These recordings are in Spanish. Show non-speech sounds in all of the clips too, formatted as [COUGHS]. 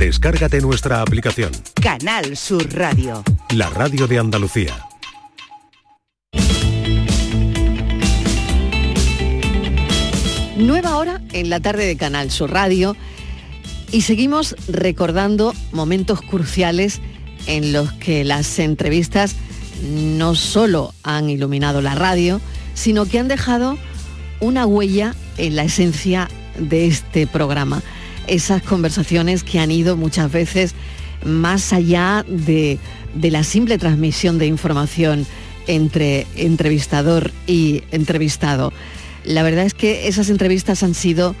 Descárgate nuestra aplicación. Canal Sur Radio. La radio de Andalucía. Nueva hora en la tarde de Canal Sur Radio y seguimos recordando momentos cruciales en los que las entrevistas no solo han iluminado la radio, sino que han dejado una huella en la esencia de este programa. Esas conversaciones que han ido muchas veces más allá de, de la simple transmisión de información entre entrevistador y entrevistado. La verdad es que esas entrevistas han sido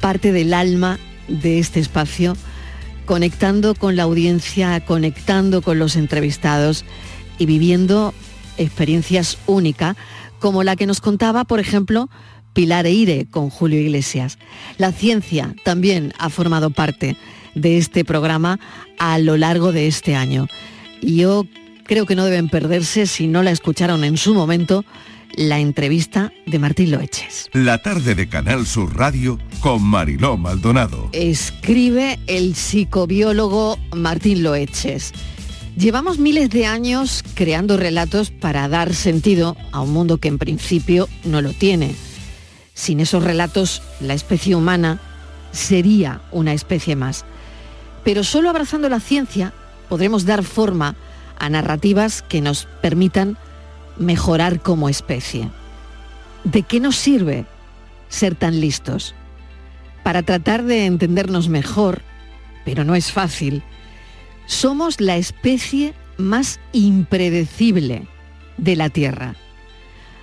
parte del alma de este espacio, conectando con la audiencia, conectando con los entrevistados y viviendo experiencias únicas, como la que nos contaba, por ejemplo, Pilar Eire con Julio Iglesias. La ciencia también ha formado parte de este programa a lo largo de este año. Y yo creo que no deben perderse, si no la escucharon en su momento, la entrevista de Martín Loeches. La tarde de Canal Sur Radio con Mariló Maldonado. Escribe el psicobiólogo Martín Loeches. Llevamos miles de años creando relatos para dar sentido a un mundo que en principio no lo tiene. Sin esos relatos, la especie humana sería una especie más. Pero solo abrazando la ciencia podremos dar forma a narrativas que nos permitan mejorar como especie. ¿De qué nos sirve ser tan listos? Para tratar de entendernos mejor, pero no es fácil, somos la especie más impredecible de la Tierra.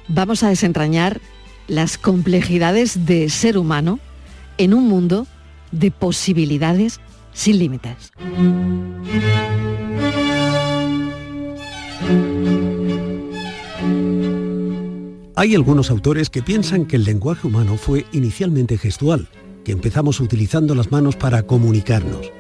Vamos a desentrañar las complejidades de ser humano en un mundo de posibilidades sin límites. Hay algunos autores que piensan que el lenguaje humano fue inicialmente gestual, que empezamos utilizando las manos para comunicarnos.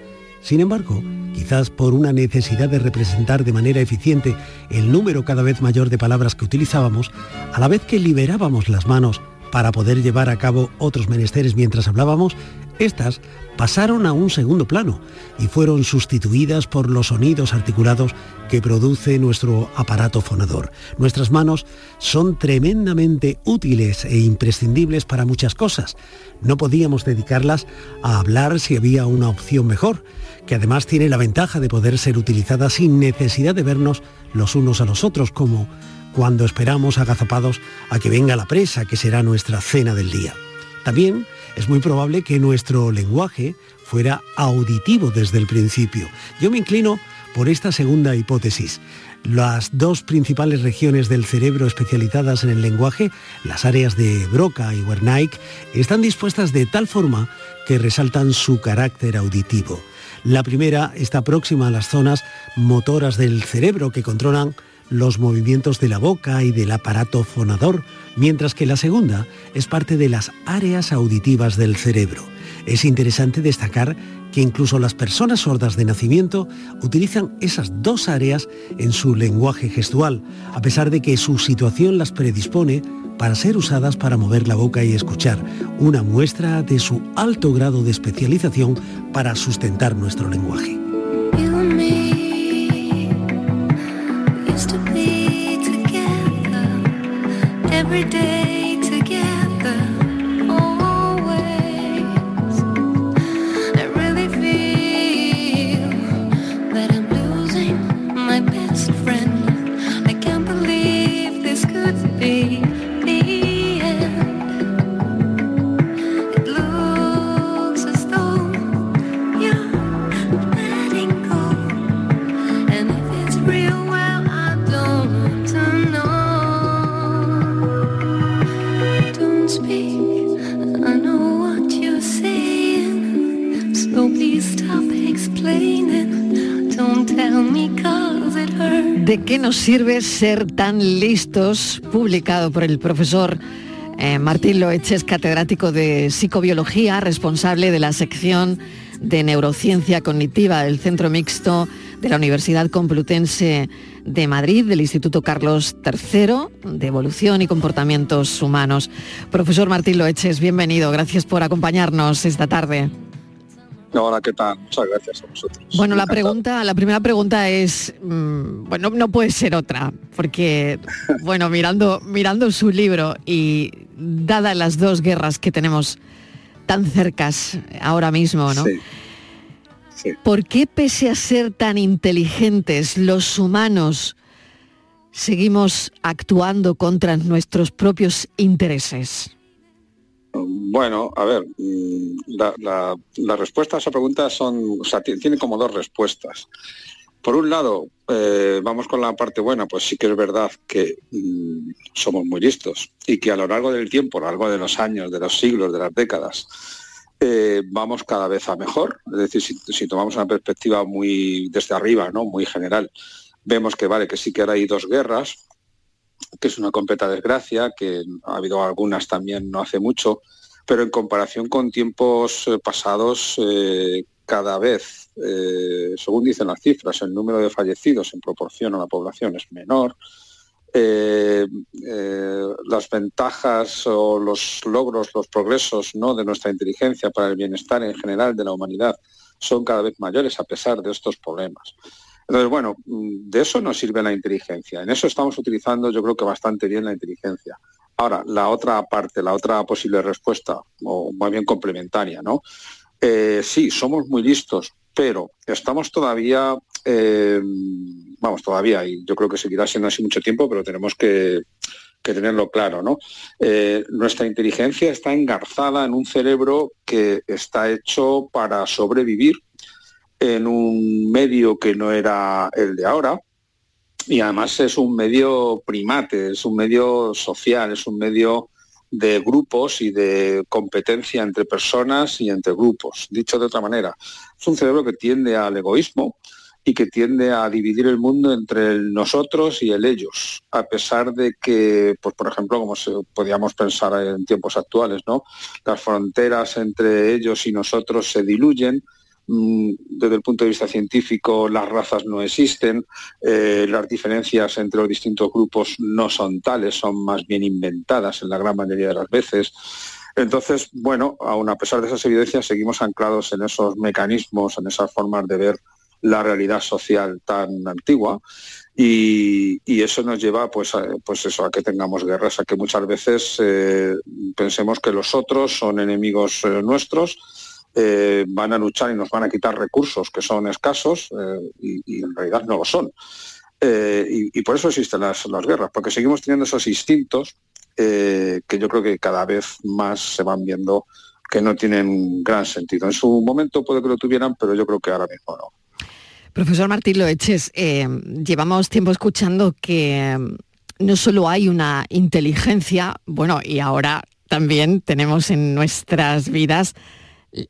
Sin embargo, quizás por una necesidad de representar de manera eficiente el número cada vez mayor de palabras que utilizábamos, a la vez que liberábamos las manos para poder llevar a cabo otros menesteres mientras hablábamos, estas pasaron a un segundo plano y fueron sustituidas por los sonidos articulados que produce nuestro aparato fonador. Nuestras manos son tremendamente útiles e imprescindibles para muchas cosas. No podíamos dedicarlas a hablar si había una opción mejor, que además tiene la ventaja de poder ser utilizada sin necesidad de vernos los unos a los otros, como cuando esperamos agazapados a que venga la presa, que será nuestra cena del día. También es muy probable que nuestro lenguaje fuera auditivo desde el principio. Yo me inclino por esta segunda hipótesis. Las dos principales regiones del cerebro especializadas en el lenguaje, las áreas de Broca y Wernicke, están dispuestas de tal forma que resaltan su carácter auditivo. La primera está próxima a las zonas motoras del cerebro que controlan los movimientos de la boca y del aparato fonador, mientras que la segunda es parte de las áreas auditivas del cerebro. Es interesante destacar que incluso las personas sordas de nacimiento utilizan esas dos áreas en su lenguaje gestual, a pesar de que su situación las predispone para ser usadas para mover la boca y escuchar, una muestra de su alto grado de especialización para sustentar nuestro lenguaje. Every day nos sirve ser tan listos? Publicado por el profesor eh, Martín Loeches, catedrático de psicobiología, responsable de la sección de neurociencia cognitiva del Centro Mixto de la Universidad Complutense de Madrid, del Instituto Carlos III de Evolución y Comportamientos Humanos. Profesor Martín Loeches, bienvenido. Gracias por acompañarnos esta tarde. Hola, ¿qué tal? Muchas gracias a vosotros. Bueno, la [LAUGHS] pregunta, la primera pregunta es, mm, bueno, no puede ser otra, porque, [LAUGHS] bueno, mirando, mirando su libro y dadas las dos guerras que tenemos tan cercas ahora mismo, ¿no? Sí. Sí. ¿Por qué pese a ser tan inteligentes los humanos seguimos actuando contra nuestros propios intereses? Bueno, a ver, mm, la, respuesta a esa pregunta son, o sea, ti- tiene como dos respuestas. Por un lado, eh, vamos con la parte buena, pues sí que es verdad que mm, somos muy listos y que a lo largo del tiempo, a lo largo de los años, de los siglos, de las décadas, eh, vamos cada vez a mejor. Es decir, si, si tomamos una perspectiva muy desde arriba, ¿no? muy general, vemos que vale, que sí que ahora hay dos guerras, que es una completa desgracia, que ha habido algunas también no hace mucho, pero en comparación con tiempos eh, pasados, eh, cada vez, eh, según dicen las cifras, el número de fallecidos en proporción a la población es menor. Las ventajas o los logros, los progresos ¿no? de nuestra inteligencia para el bienestar en general de la humanidad son cada vez mayores a pesar de estos problemas. Entonces, bueno, de eso nos sirve la inteligencia. En eso estamos utilizando, yo creo que bastante bien la inteligencia. Ahora, la otra parte, la otra posible respuesta, o más bien complementaria, ¿no? Eh, sí, somos muy listos, pero estamos todavía, eh, vamos, todavía, y yo creo que seguirá siendo así mucho tiempo, pero tenemos que, que tenerlo claro, ¿no? Eh, nuestra inteligencia está engarzada en un cerebro que está hecho para sobrevivir en un medio que no era el de ahora y además es un medio primate, es un medio social, es un medio de grupos y de competencia entre personas y entre grupos. Dicho de otra manera, es un cerebro que tiende al egoísmo y que tiende a dividir el mundo entre el nosotros y el ellos, a pesar de que, pues por ejemplo, como se, podíamos pensar en tiempos actuales, ¿no? Las fronteras entre ellos y nosotros se diluyen, desde el punto de vista científico las razas no existen, eh, las diferencias entre los distintos grupos no son tales, son más bien inventadas en la gran mayoría de las veces. Entonces, bueno, aun a pesar de esas evidencias, seguimos anclados en esos mecanismos, en esas formas de ver la realidad social tan antigua y, y eso nos lleva pues a, pues eso a que tengamos guerras a que muchas veces eh, pensemos que los otros son enemigos eh, nuestros eh, van a luchar y nos van a quitar recursos que son escasos eh, y, en realidad no lo son. Eh, y, por eso existen las, las guerras porque seguimos teniendo esos instintos que yo creo que cada vez más se van viendo que no tienen gran sentido. En su momento puede que lo tuvieran pero yo creo que ahora mismo no. Profesor Martín Loeches, llevamos tiempo escuchando que no solo hay una inteligencia, bueno, y ahora también tenemos en nuestras vidas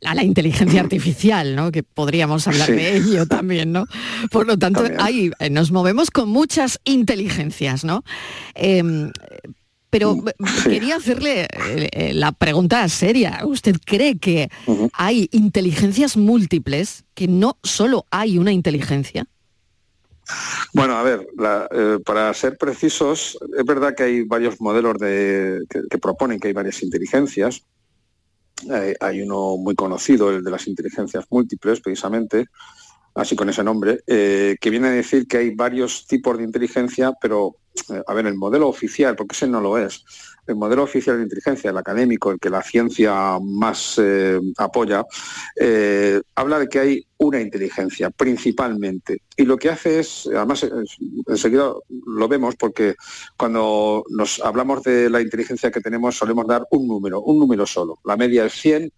a la inteligencia artificial, ¿no? Que podríamos hablar Sí. de ello también, ¿no? Por lo tanto, hay, eh, nos movemos con muchas inteligencias, ¿no? Em, pero Mm, sí. quería hacerle eh, eh, la pregunta seria. ¿Usted cree que hay inteligencias múltiples, que no solo hay una inteligencia? Bueno, a ver, la- eh, para ser precisos, es verdad que hay varios modelos de, que, que proponen que hay varias inteligencias. Eh, hay uno muy conocido, el de las inteligencias múltiples, precisamente, así con ese nombre, eh, que viene a decir que hay varios tipos de inteligencia, pero, a ver, el modelo oficial, porque ese no lo es, el modelo oficial de inteligencia, el académico, el que la ciencia más eh, apoya, eh, habla de que hay una inteligencia principalmente. Y lo que hace es, además enseguida lo vemos porque cuando nos hablamos de la inteligencia que tenemos solemos dar un número, un número solo. La media es 100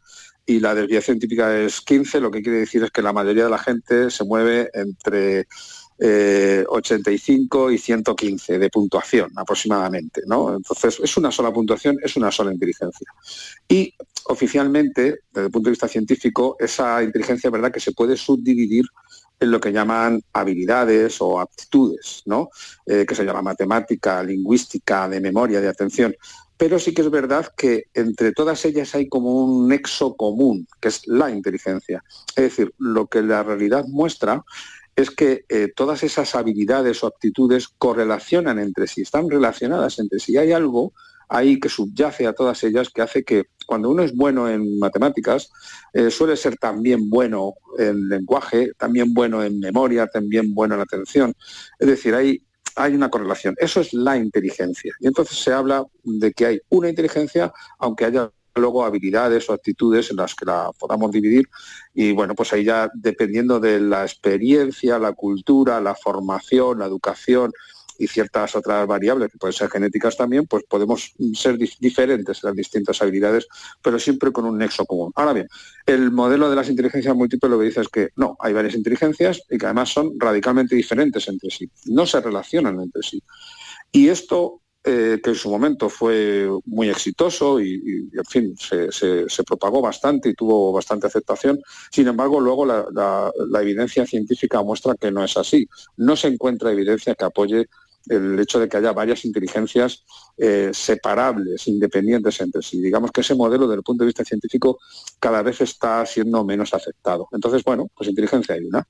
y la desviación típica es 15, lo que quiere decir es que la mayoría de la gente se mueve entre eh, 85 y 115 de puntuación aproximadamente, ¿no? Entonces es una sola puntuación, es una sola inteligencia. Y oficialmente, desde el punto de vista científico, esa inteligencia verdad que se puede subdividir en lo que llaman habilidades o aptitudes, ¿no? Eh, que se llama matemática, lingüística, de memoria, de atención. Pero sí que es verdad que entre todas ellas hay como un nexo común, que es la inteligencia. Es decir, lo que la realidad muestra es que eh, todas esas habilidades o aptitudes correlacionan entre sí, están relacionadas entre sí. Hay algo ahí que subyace a todas ellas que hace que cuando uno es bueno en matemáticas, eh, suele ser también bueno en lenguaje, también bueno en memoria, también bueno en atención. Es decir, hay, hay una correlación. Eso es la inteligencia. Y entonces se habla de que hay una inteligencia, aunque haya luego habilidades o actitudes en las que la podamos dividir y bueno, pues ahí ya dependiendo de la experiencia, la cultura, la formación, la educación y ciertas otras variables que pueden ser genéticas también, pues podemos ser diferentes las distintas habilidades, pero siempre con un nexo común. Ahora bien, el modelo de las inteligencias múltiples lo que dice es que no, hay varias inteligencias y que además son radicalmente diferentes entre sí, no se relacionan entre sí. Y esto eh, que en su momento fue muy exitoso y, en fin, se, propagó bastante y tuvo bastante aceptación. Sin embargo, luego la, evidencia científica muestra que no es así. No se encuentra evidencia que apoye el hecho de que haya varias inteligencias eh, separables, independientes entre sí. Digamos que ese modelo, desde el punto de vista científico, cada vez está siendo menos aceptado. Entonces, bueno, pues inteligencia hay una.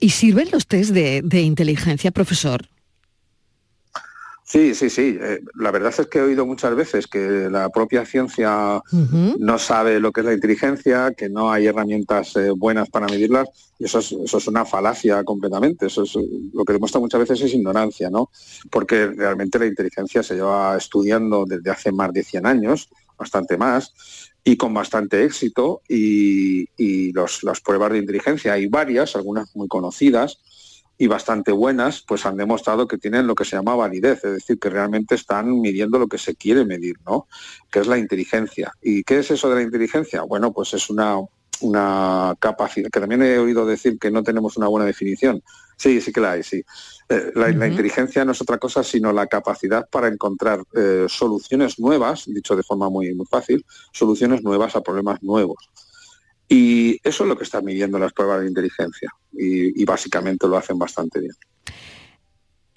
¿Y sirven los test de inteligencia, profesor? Sí, sí, sí. Eh, la verdad es que he oído muchas veces que la propia ciencia no sabe lo que es la inteligencia, que no hay herramientas eh, buenas para medirlas, y eso es, eso es una falacia completamente. Eso es lo que demuestra muchas veces es ignorancia, ¿no? Porque realmente la inteligencia se lleva estudiando desde hace más de 100 años, bastante más, y con bastante éxito, y, y las pruebas de inteligencia hay varias, algunas muy conocidas, y bastante buenas, pues han demostrado que tienen lo que se llama validez, es decir, que realmente están midiendo lo que se quiere medir, ¿no? Que es la inteligencia. ¿Y qué es eso de la inteligencia? Bueno, pues es una, una capacidad, que también he oído decir que no tenemos una buena definición. Sí, sí que la hay, sí. Eh, la, inteligencia no es otra cosa sino la capacidad para encontrar eh, soluciones nuevas, dicho de forma muy, muy fácil, soluciones nuevas a problemas nuevos. Y eso es lo que están midiendo las pruebas de inteligencia y, básicamente lo hacen bastante bien.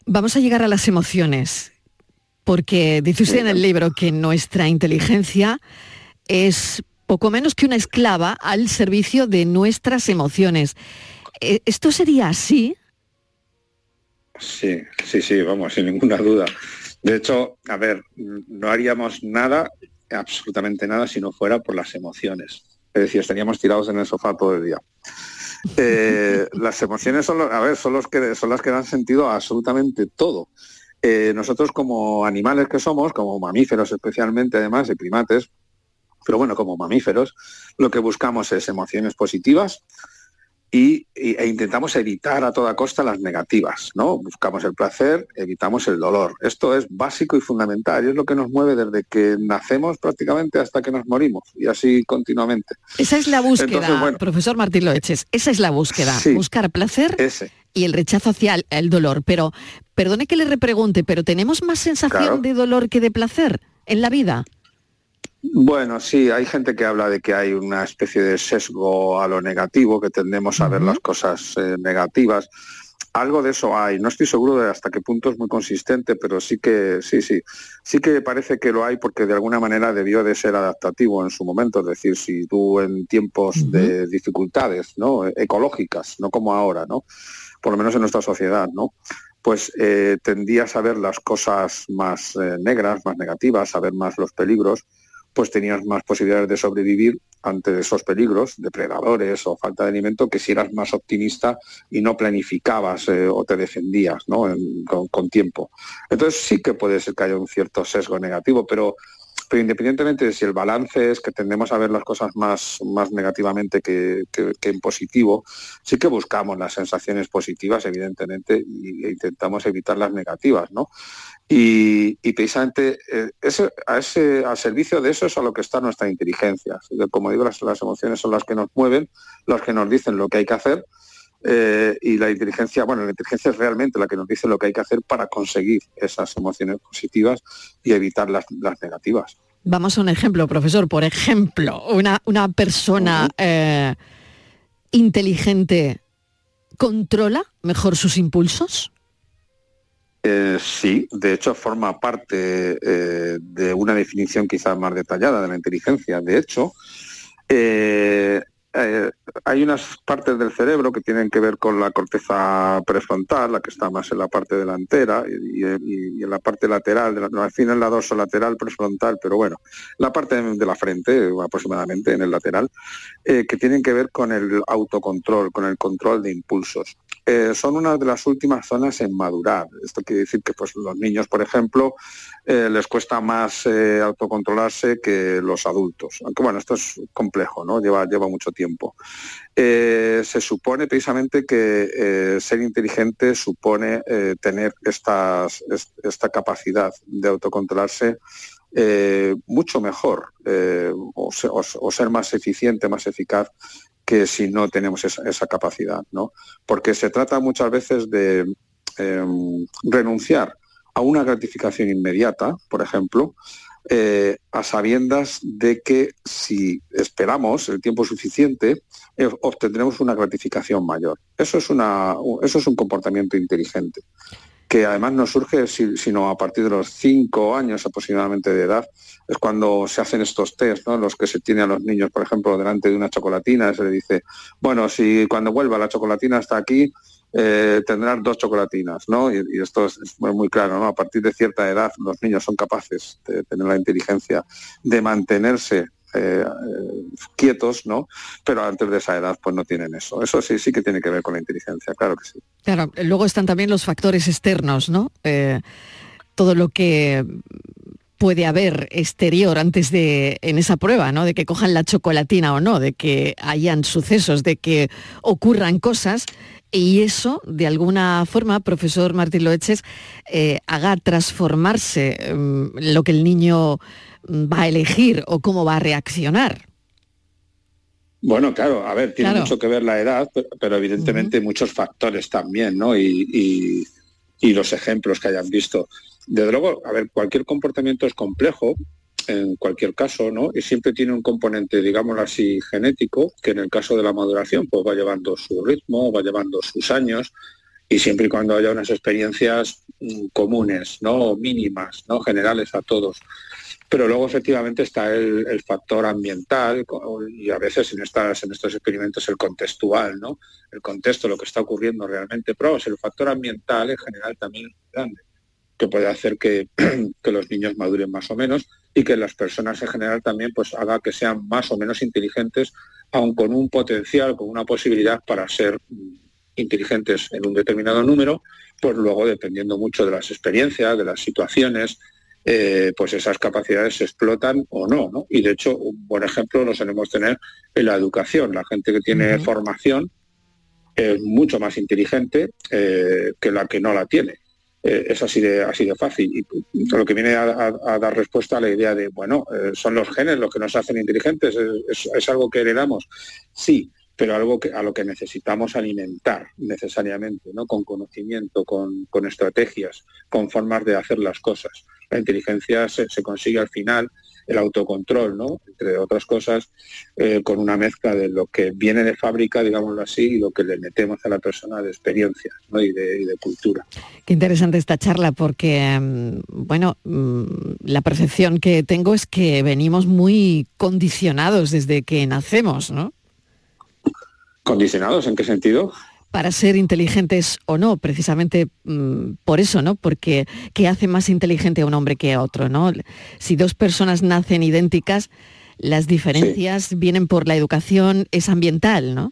Vamos a llegar a las emociones, porque dice usted en el libro que nuestra inteligencia es poco menos que una esclava al servicio de nuestras emociones. ¿E-, ¿Esto sería así? Sí, sí, sí, vamos, sin ninguna duda. De hecho, a ver, no haríamos nada, absolutamente nada, si no fuera por las emociones. Es decir, estaríamos tirados en el sofá todo el día. Eh, [LAUGHS] las emociones son, a ver, son, los que, son las que dan sentido a absolutamente todo. Eh, nosotros como animales que somos, como mamíferos especialmente además, y primates, pero bueno, como mamíferos, lo que buscamos es emociones positivas, y, e intentamos evitar a toda costa las negativas, ¿no? Buscamos el placer, evitamos el dolor. Esto es básico y fundamental y es lo que nos mueve desde que nacemos prácticamente hasta que nos morimos y así continuamente. Esa es la búsqueda, profesor Martín Loeches, esa es la búsqueda, buscar placer y el rechazo hacia el, dolor. Pero, perdone que le repregunte, pero ¿tenemos más sensación de dolor que de placer en la vida? Bueno, sí, hay gente que habla de que hay una especie de sesgo a lo negativo, que tendemos a ver las cosas eh, negativas. Algo de eso hay. No estoy seguro de hasta qué punto es muy consistente, pero sí que sí, sí, sí que parece que lo hay porque de alguna manera debió de ser adaptativo en su momento. Es decir, si tú en tiempos de dificultades, ¿no? Ecológicas, no como ahora, ¿no? Por lo menos en nuestra sociedad, ¿no? pues eh, tendías a ver las cosas más eh, negras, más negativas, a ver más los peligros pues tenías más posibilidades de sobrevivir ante esos peligros, depredadores o falta de alimento, que si eras más optimista y no planificabas eh, o te defendías con, tiempo. Entonces sí que puede ser que haya un cierto sesgo negativo, pero, pero independientemente de si el balance es que tendemos a ver las cosas más, más negativamente que, en positivo, sí que buscamos las sensaciones positivas, evidentemente, e intentamos evitar las negativas, ¿no? Y, precisamente eh, a ese, al servicio de eso es a lo que está nuestra inteligencia. Como digo, las, emociones son las que nos mueven, las que nos dicen lo que hay que hacer. Eh, y la inteligencia, bueno, la inteligencia es realmente la que nos dice lo que hay que hacer para conseguir esas emociones positivas y evitar las, negativas. Vamos a un ejemplo, profesor. Por ejemplo, una, una persona eh, inteligente controla mejor sus impulsos. Eh, sí, de hecho forma parte eh, de una definición quizás más detallada de la inteligencia. De hecho, eh, eh, hay unas partes del cerebro que tienen que ver con la corteza prefrontal, la que está más en la parte delantera y, en la parte lateral, la, al fin en la dorso lateral prefrontal, pero bueno, la parte de la frente aproximadamente en el lateral, eh, que tienen que ver con el autocontrol, con el control de impulsos. Eh, son una de las últimas zonas en madurar. Esto quiere decir que pues, los niños, por ejemplo, eh, les cuesta más eh, autocontrolarse que los adultos. Aunque bueno, esto es complejo, ¿no? Lleva, lleva mucho tiempo. se supone precisamente que ser inteligente supone tener esta capacidad de autocontrolarse mucho mejor o, ser más eficiente, más eficaz que si no tenemos esa, capacidad, ¿no? Porque se trata muchas veces de em, renunciar a una gratificación inmediata, por ejemplo, eh, a sabiendas de que si esperamos el tiempo suficiente, eh, obtendremos una gratificación mayor. Eso es, una, eso es un comportamiento inteligente que además no surge sino a partir de los cinco años aproximadamente de edad, es cuando se hacen estos test, ¿no? los que se tienen a los niños, por ejemplo, delante de una chocolatina, se le dice, bueno, si cuando vuelva la chocolatina hasta aquí, eh, tendrás dos chocolatinas, ¿no? Y, esto es, muy claro, ¿no? A partir de cierta edad los niños son capaces de tener la inteligencia de mantenerse eh, quietos, ¿no? Pero antes de esa edad pues no tienen eso. Eso sí, sí que tiene que ver con la inteligencia, claro que sí. Claro, luego están también los factores externos, ¿no? Eh, todo lo que puede haber exterior antes de en esa prueba, ¿no? De que cojan la chocolatina o no, de que hayan sucesos, de que ocurran cosas y eso, de alguna forma, profesor Martín Loeches, eh, haga transformarse mm, lo que el niño va a elegir o cómo va a reaccionar. Bueno, claro, a ver, tiene mucho que ver la edad, pero, evidentemente muchos factores también, ¿no? Y, los ejemplos que hayan visto. Desde luego, a ver, cualquier comportamiento es complejo, en cualquier caso, ¿no? Y siempre tiene un componente, digámoslo así, genético, que en el caso de la maduración, pues va llevando su ritmo, va llevando sus años, y siempre y cuando haya unas experiencias mm, comunes, ¿no? Mínimas, ¿no? Generales a todos. Pero luego efectivamente está el, factor ambiental y a veces en, estas, en estos experimentos el contextual, ¿no? El contexto, lo que está ocurriendo realmente. Pero el factor ambiental en general también es grande, que puede hacer [CLEARS THROAT] que, los niños maduren más o menos y que las personas en general también pues haga que sean más o menos inteligentes, aun con un potencial, con una posibilidad para ser inteligentes en un determinado número, pues luego dependiendo mucho de las experiencias, de las situaciones, eh, pues esas capacidades se explotan o no, no, Y de hecho, un buen ejemplo lo solemos tener en la educación. La gente que tiene formación es mucho más inteligente eh, que la que no la tiene. Eh, es así de, así de fácil. Y lo que viene a, dar respuesta a la idea de, bueno, son los genes los que nos hacen inteligentes, es, algo que heredamos. Sí, pero algo que, a lo que necesitamos alimentar necesariamente, ¿no? con conocimiento, con, estrategias, con formas de hacer las cosas. La inteligencia se, consigue al final, el autocontrol, ¿no? entre otras cosas, eh, con una mezcla de lo que viene de fábrica, digámoslo así, y lo que le metemos a la persona de experiencia y, de, cultura. Qué interesante esta charla porque, mm, bueno, mm, la percepción que tengo es que venimos muy condicionados desde que nacemos, ¿no? ¿Condicionados en qué sentido? Para ser inteligentes o no, precisamente mm, por eso, ¿no? Porque ¿qué hace más inteligente a un hombre que a otro, ¿no? Si dos personas nacen idénticas, las diferencias vienen por la educación, es ambiental, ¿no?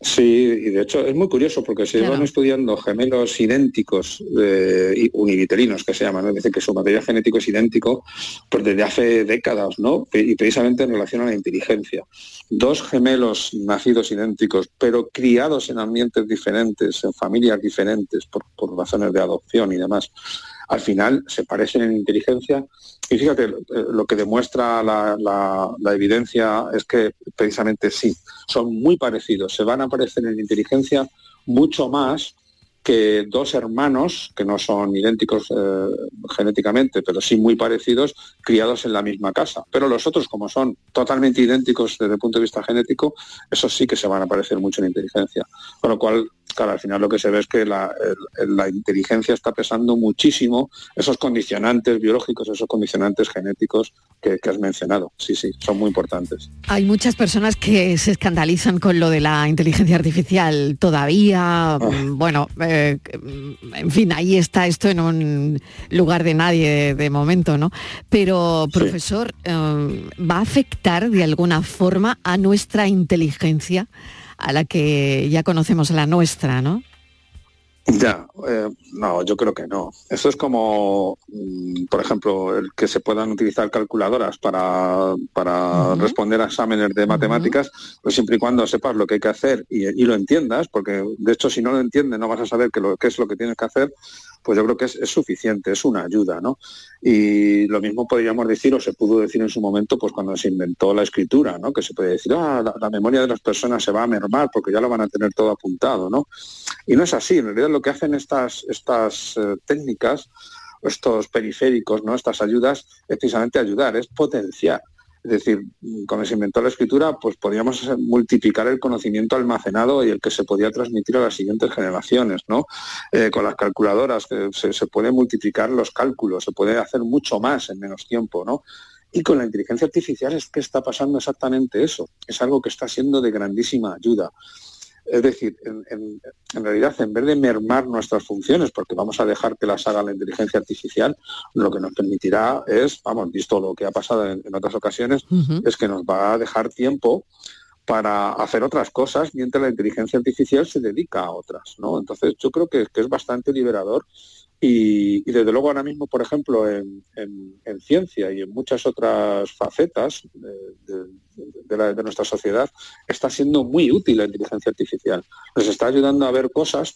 Sí, y de hecho es muy curioso porque se van estudiando gemelos idénticos, eh, univitelinos que se llaman, ¿no? dice que su material genético es idéntico pues desde hace décadas, ¿no? Y precisamente en relación a la inteligencia. Dos gemelos nacidos idénticos, pero criados en ambientes diferentes, en familias diferentes, por, por razones de adopción y demás, al final se parecen en inteligencia y fíjate, eh, lo que demuestra la, evidencia es que precisamente sí, son muy parecidos, se van a parecer en inteligencia mucho más que dos hermanos, que no son idénticos eh, genéticamente, pero sí muy parecidos, criados en la misma casa. Pero los otros, como son totalmente idénticos desde el punto de vista genético, esos sí que se van a parecer mucho en inteligencia. Con lo cual, claro, al final lo que se ve es que la, inteligencia está pesando muchísimo esos condicionantes biológicos, esos condicionantes genéticos que, has mencionado. Sí, sí, son muy importantes. Hay muchas personas que se escandalizan con lo de la inteligencia artificial todavía. Ah. Bueno, eh, en fin, ahí está esto en un lugar de nadie de, momento, ¿no? Pero, profesor, eh, ¿va a afectar de alguna forma a nuestra inteligencia? A la que ya conocemos la nuestra, ¿no? Ya, eh, no, yo creo que no. Eso es como, mm, por ejemplo, el que se puedan utilizar calculadoras para, para responder a exámenes de matemáticas, pues siempre y cuando sepas lo que hay que hacer y, lo entiendas, porque de hecho si no lo entiendes no vas a saber qué, lo, qué es lo que tienes que hacer, pues yo creo que es, suficiente, es una ayuda, ¿no? Y lo mismo podríamos decir, o se pudo decir en su momento, pues cuando se inventó la escritura, ¿no? Que se puede decir, ah, la, memoria de las personas se va a mermar porque ya lo van a tener todo apuntado, ¿no? Y no es así, en realidad lo que hacen estas, estas eh, técnicas, estos periféricos, ¿no? Estas ayudas, es precisamente ayudar, es potenciar. Es decir, cuando se inventó la escritura, pues podíamos multiplicar el conocimiento almacenado y el que se podía transmitir a las siguientes generaciones, ¿no? Eh, con las calculadoras se, se pueden multiplicar los cálculos, se puede hacer mucho más en menos tiempo, ¿no? Y con la inteligencia artificial es que está pasando exactamente eso. Es algo que está siendo de grandísima ayuda. Es decir, en, realidad, en vez de mermar nuestras funciones, porque vamos a dejar que las haga la inteligencia artificial, lo que nos permitirá es, vamos, visto lo que ha pasado en, otras ocasiones, es que nos va a dejar tiempo para hacer otras cosas mientras la inteligencia artificial se dedica a otras. ¿no? Entonces, yo creo que, que es bastante liberador y, desde luego ahora mismo, por ejemplo, en, ciencia y en muchas otras facetas de, nuestra sociedad, está siendo muy útil la inteligencia artificial. Nos está ayudando a ver cosas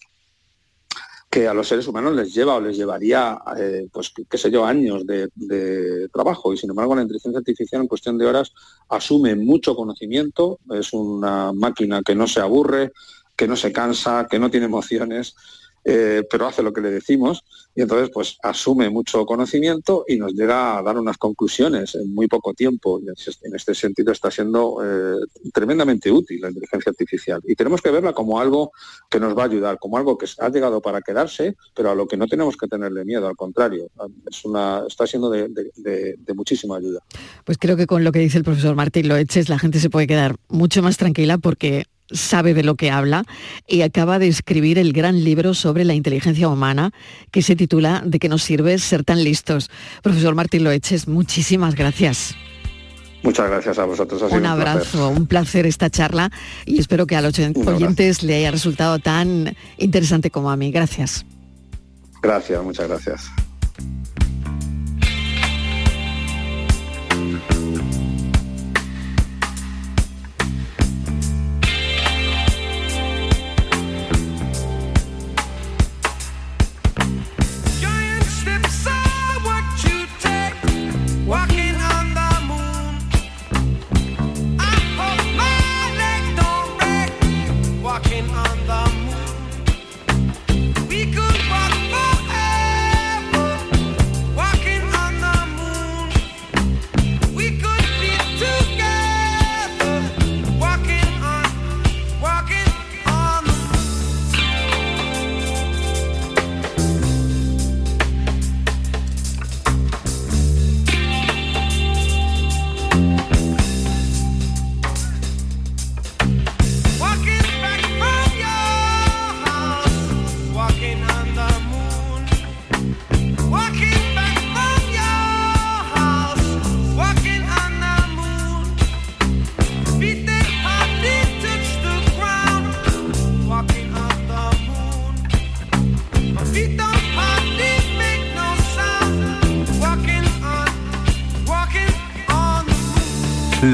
que a los seres humanos les lleva o les llevaría, eh, pues qué sé yo, años de, trabajo. Y sin embargo, la inteligencia artificial en cuestión de horas asume mucho conocimiento, es una máquina que no se aburre, que no se cansa, que no tiene emociones eh, pero hace lo que le decimos y entonces pues asume mucho conocimiento y nos llega a dar unas conclusiones en muy poco tiempo. En este sentido está siendo eh, tremendamente útil la inteligencia artificial y tenemos que verla como algo que nos va a ayudar, como algo que ha llegado para quedarse, pero a lo que no tenemos que tenerle miedo, al contrario, es una, está siendo de, de muchísima ayuda. Pues creo que con lo que dice el profesor Martín Loeches la gente se puede quedar mucho más tranquila porque sabe de lo que habla y acaba de escribir el gran libro sobre la inteligencia humana que se titula ¿De qué nos sirve ser tan listos? Profesor Martín Loeches, muchísimas gracias. Muchas gracias a vosotros. un, abrazo, un placer esta charla y espero que a los oyentes le haya resultado tan interesante como a mí. Gracias. Gracias, muchas gracias.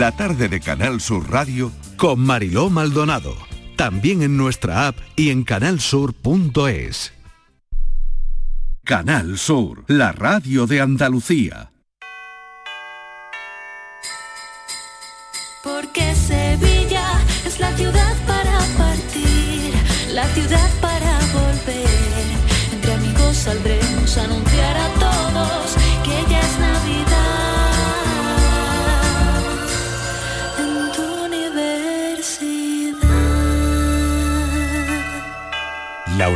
La tarde de Canal Sur Radio con Mariló Maldonado. También en nuestra app y en canalsur.es. Canal Sur, la radio de Andalucía.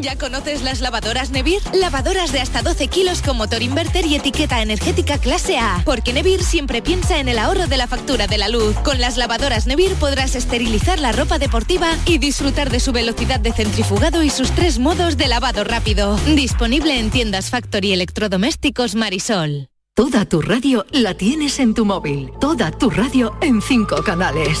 ¿Ya conoces las lavadoras Nevir? Lavadoras de hasta 12 kilos con motor inverter y etiqueta energética clase A. Porque Nevir siempre piensa en el ahorro de la factura de la luz. Con las lavadoras Nevir podrás esterilizar la ropa deportiva y disfrutar de su velocidad de centrifugado y sus tres modos de lavado rápido. Disponible en tiendas Factory Electrodomésticos Marisol. Toda tu radio la tienes en tu móvil. Toda tu radio en cinco canales.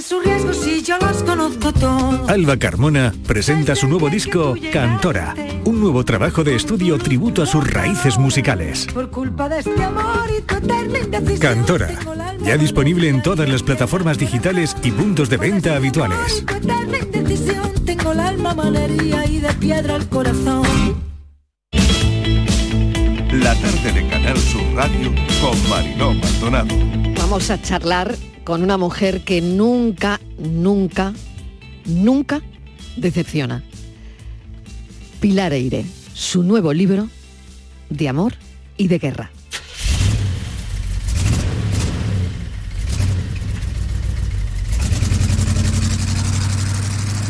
Tiene sus riesgos y yo los conozco todos. Alba Carmona presenta su nuevo disco Cantora, un nuevo trabajo de estudio tributo a sus raíces musicales. Por culpa de este amor y. Cantora, ya disponible en todas las plataformas digitales y puntos de venta habituales. Tu eterna indecisión. Tengo el alma malería y de piedra el corazón. La tarde de Canal Sur Radio con Mariló Maldonado. Vamos a charlar con una mujer que nunca, nunca, nunca decepciona. Pilar Eire, su nuevo libro de amor y de guerra.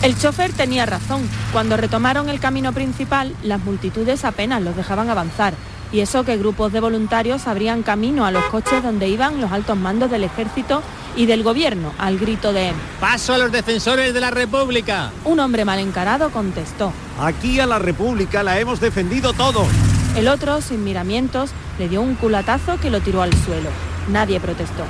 El chofer tenía razón. Cuando retomaron el camino principal, las multitudes apenas los dejaban avanzar. Y eso que grupos de voluntarios abrían camino a los coches donde iban los altos mandos del ejército y del gobierno, al grito de ¡Paso a los defensores de la República! Un hombre mal encarado contestó. Aquí a la República la hemos defendido todos. El otro, sin miramientos, le dio un culatazo que lo tiró al suelo. Nadie protestó.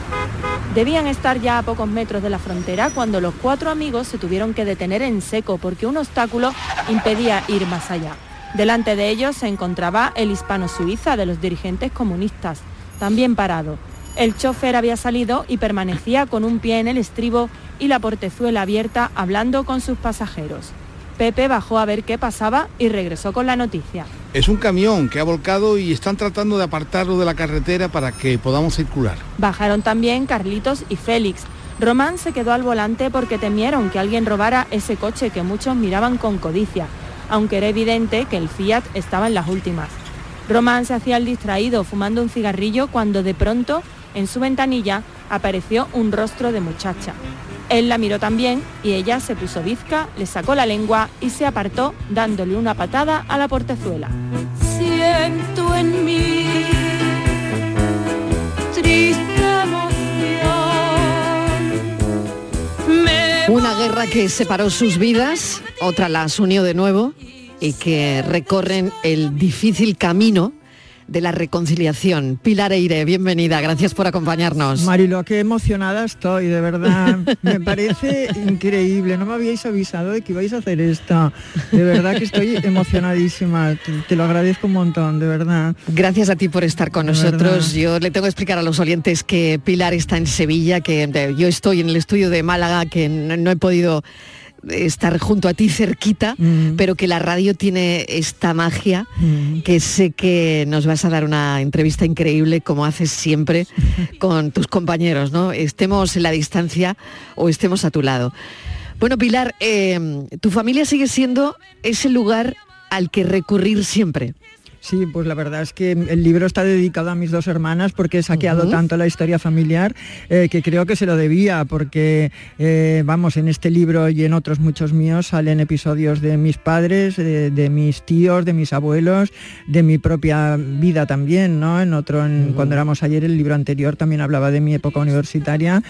Debían estar ya a pocos metros de la frontera cuando los cuatro amigos se tuvieron que detener en seco porque un obstáculo impedía ir más allá. Delante de ellos se encontraba el hispano-suiza de los dirigentes comunistas, también parado. El chofer había salido y permanecía con un pie en el estribo y la portezuela abierta hablando con sus pasajeros. Pepe bajó a ver qué pasaba y regresó con la noticia. Es un camión que ha volcado y están tratando de apartarlo de la carretera para que podamos circular. Bajaron también Carlitos y Félix. Román se quedó al volante porque temieron que alguien robara ese coche que muchos miraban con codicia, aunque era evidente que el Fiat estaba en las últimas. Román se hacía el distraído fumando un cigarrillo cuando de pronto, en su ventanilla, apareció un rostro de muchacha. Él la miró también y ella se puso bizca, le sacó la lengua y se apartó dándole una patada a la portezuela. Siento en mí triste emoción. Me Una guerra que separó sus vidas, otra las unió de nuevo y que recorren el difícil camino de la reconciliación. Pilar Eire, bienvenida, gracias por acompañarnos. Marilo, qué emocionada estoy, de verdad. [LAUGHS] Me parece increíble. No me habíais avisado de que ibais a hacer esto. De verdad que estoy emocionadísima. Te, te lo agradezco un montón, de verdad. Gracias a ti por estar con De nosotros. verdad. Yo le tengo que explicar a los oyentes que Pilar está en Sevilla, que eh, yo estoy en el estudio de Málaga, que no, no he podido estar junto a ti cerquita, Mm. pero que la radio tiene esta magia, que sé que nos vas a dar una entrevista increíble como haces siempre [LAUGHS] con tus compañeros, ¿no? Estemos en la distancia o estemos a tu lado. Bueno, Pilar, eh, tu familia sigue siendo ese lugar al que recurrir siempre. Sí, pues la verdad es que el libro está dedicado a mis dos hermanas porque he saqueado tanto la historia familiar eh, que creo que se lo debía porque, eh, vamos, en este libro y en otros muchos míos salen episodios de mis padres, de, de mis tíos, de mis abuelos, de mi propia vida también, ¿no? En otro, en- cuando éramos ayer, el libro anterior también hablaba de mi época universitaria.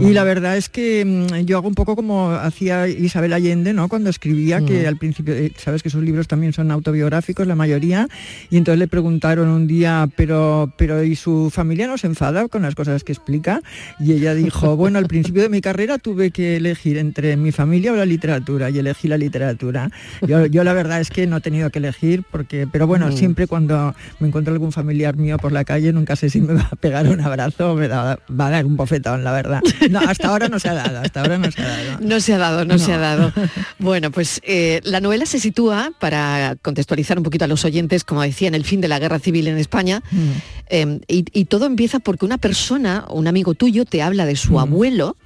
Y la verdad es que mm, yo hago un poco como hacía Isabel Allende, ¿no? Cuando escribía, que al principio, eh, sabes que sus libros también son autobiográficos, la mayoría, y entonces le preguntaron un día, pero, pero ¿y su familia no se enfada con las cosas que explica? Y ella dijo, [LAUGHS] bueno, al principio de mi carrera tuve que elegir entre mi familia o la literatura, y elegí la literatura. Yo, yo la verdad es que no he tenido que elegir, porque, pero bueno, Mm. siempre cuando me encuentro algún familiar mío por la calle, nunca sé si me va a pegar un abrazo o me da- va a dar un bofetón, la verdad. No, hasta ahora no se ha dado, hasta ahora no se ha dado. No se ha dado, no, se ha dado. Bueno, pues eh, la novela se sitúa, para contextualizar un poquito a los oyentes, como decía, en el fin de la guerra civil en España. Eh, y, y todo empieza porque una persona, un amigo tuyo, te habla de su abuelo.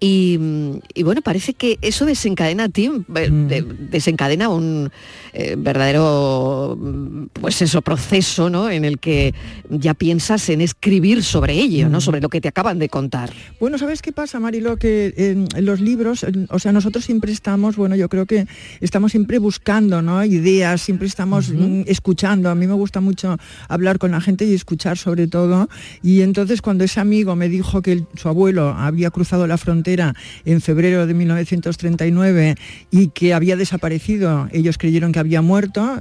Y, mm, y bueno, parece que eso desencadena a ti, de- desencadena un eh, verdadero mm, pues eso, proceso, ¿no? En el que ya piensas en escribir sobre ello, ¿no? Sobre lo que te acaban de contar. Bueno, ¿sabes qué pasa, Marilo? Que en, en los libros, en- o sea, nosotros siempre estamos, bueno, yo creo que estamos siempre buscando, ¿no? Ideas, siempre estamos mm, escuchando. A mí me gusta mucho hablar con la gente y escuchar sobre todo. Y entonces cuando ese amigo me dijo que su abuelo había cruzado la frontera en febrero de 1939 y que había desaparecido, ellos creyeron que había muerto,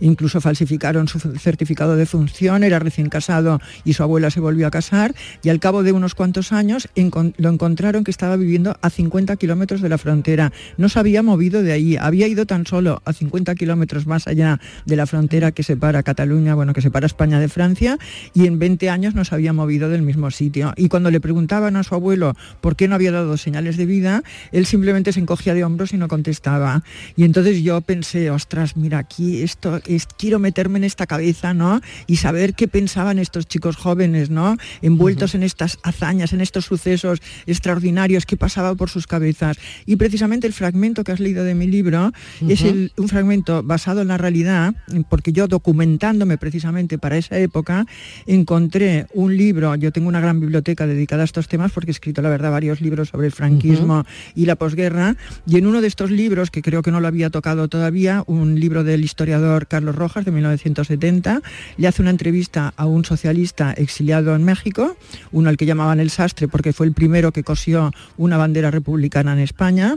incluso falsificaron su certificado de función, era recién casado y su abuela se volvió a casar y al cabo de unos cuantos años lo encontraron que estaba viviendo a 50 kilómetros de la frontera. No se había movido de ahí, había ido tan solo a 50 kilómetros más allá de la frontera que separa Cataluña, bueno, que separa España de Francia y en 20 años no se había movido del mismo sitio. Y cuando le preguntaban a su abuelo por qué no había dado señales de vida, él simplemente se encogía de hombros y no contestaba. Y entonces yo pensé, ostras, mira, aquí esto es, quiero meterme en esta cabeza, ¿no? Y saber qué pensaban estos chicos jóvenes, ¿no? Envueltos en estas hazañas, en estos sucesos extraordinarios que pasaba por sus cabezas. Y precisamente el fragmento que has leído de mi libro es el- un fragmento basado en la realidad, porque yo documentándome precisamente para esa época, encontré un libro, yo tengo una gran biblioteca dedicada a estos temas porque he escrito, la verdad, varios libros sobre el franquismo y la posguerra, y en uno de estos libros, que creo que no lo había tocado todavía, un libro del historiador Carlos Rojas de 1970, le hace una entrevista a un socialista exiliado en México, uno al que llamaban el sastre porque fue el primero que cosió una bandera republicana en España,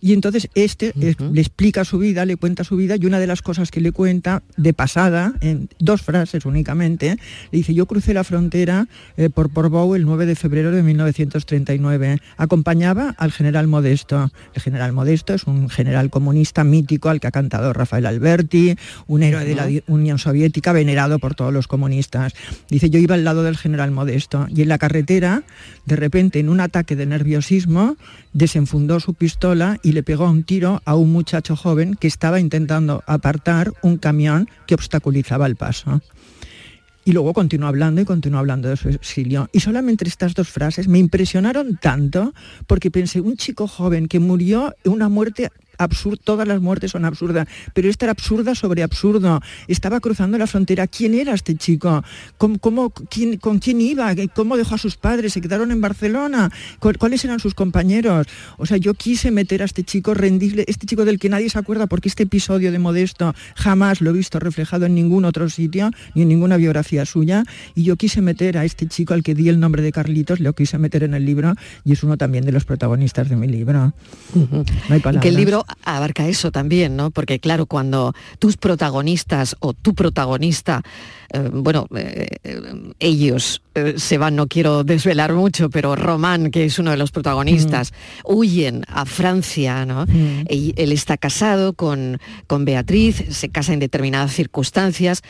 y entonces este le explica su vida, le cuenta su vida, y una de las cosas que le cuenta de pasada, en dos frases únicamente, le dice, yo crucé la frontera eh, por Portbou el 9 de febrero de 1939. Acompañaba al general Modesto. El general Modesto es un general comunista mítico al que ha cantado Rafael Alberti, un héroe de la Unión Soviética venerado por todos los comunistas. Dice, yo iba al lado del general Modesto y en la carretera, de repente, en un ataque de nerviosismo, desenfundó su pistola y le pegó un tiro a un muchacho joven que estaba intentando apartar un camión que obstaculizaba el paso. Y luego continuó hablando y continuó hablando de su exilio. Y solamente estas dos frases me impresionaron tanto porque pensé, un chico joven que murió una muerte absurda, todas las muertes son absurdas, pero esta era absurda sobre absurdo. Estaba cruzando la frontera. ¿Quién era este chico? ¿Cómo, cómo- quién- ¿Con quién iba? ¿Cómo dejó a sus padres? ¿Se quedaron en Barcelona? ¿Cu- ¿Cuáles eran sus compañeros? O sea, yo quise meter a este chico, rendirle, este chico del que nadie se acuerda porque este episodio de Modesto jamás lo he visto reflejado en ningún otro sitio, ni en ninguna biografía suya, y yo quise meter a este chico al que di el nombre de Carlitos, lo quise meter en el libro, y es uno también de los protagonistas de mi libro. No hay palabras. que el libro abarca eso también, ¿no? Porque claro, cuando tus protagonistas o tu protagonista eh, bueno, eh, ellos se van, no quiero desvelar mucho, pero Román, que es uno de los protagonistas, Mm. huyen a Francia, ¿no? Y Él está casado con, con Beatriz, se casa en determinadas circunstancias.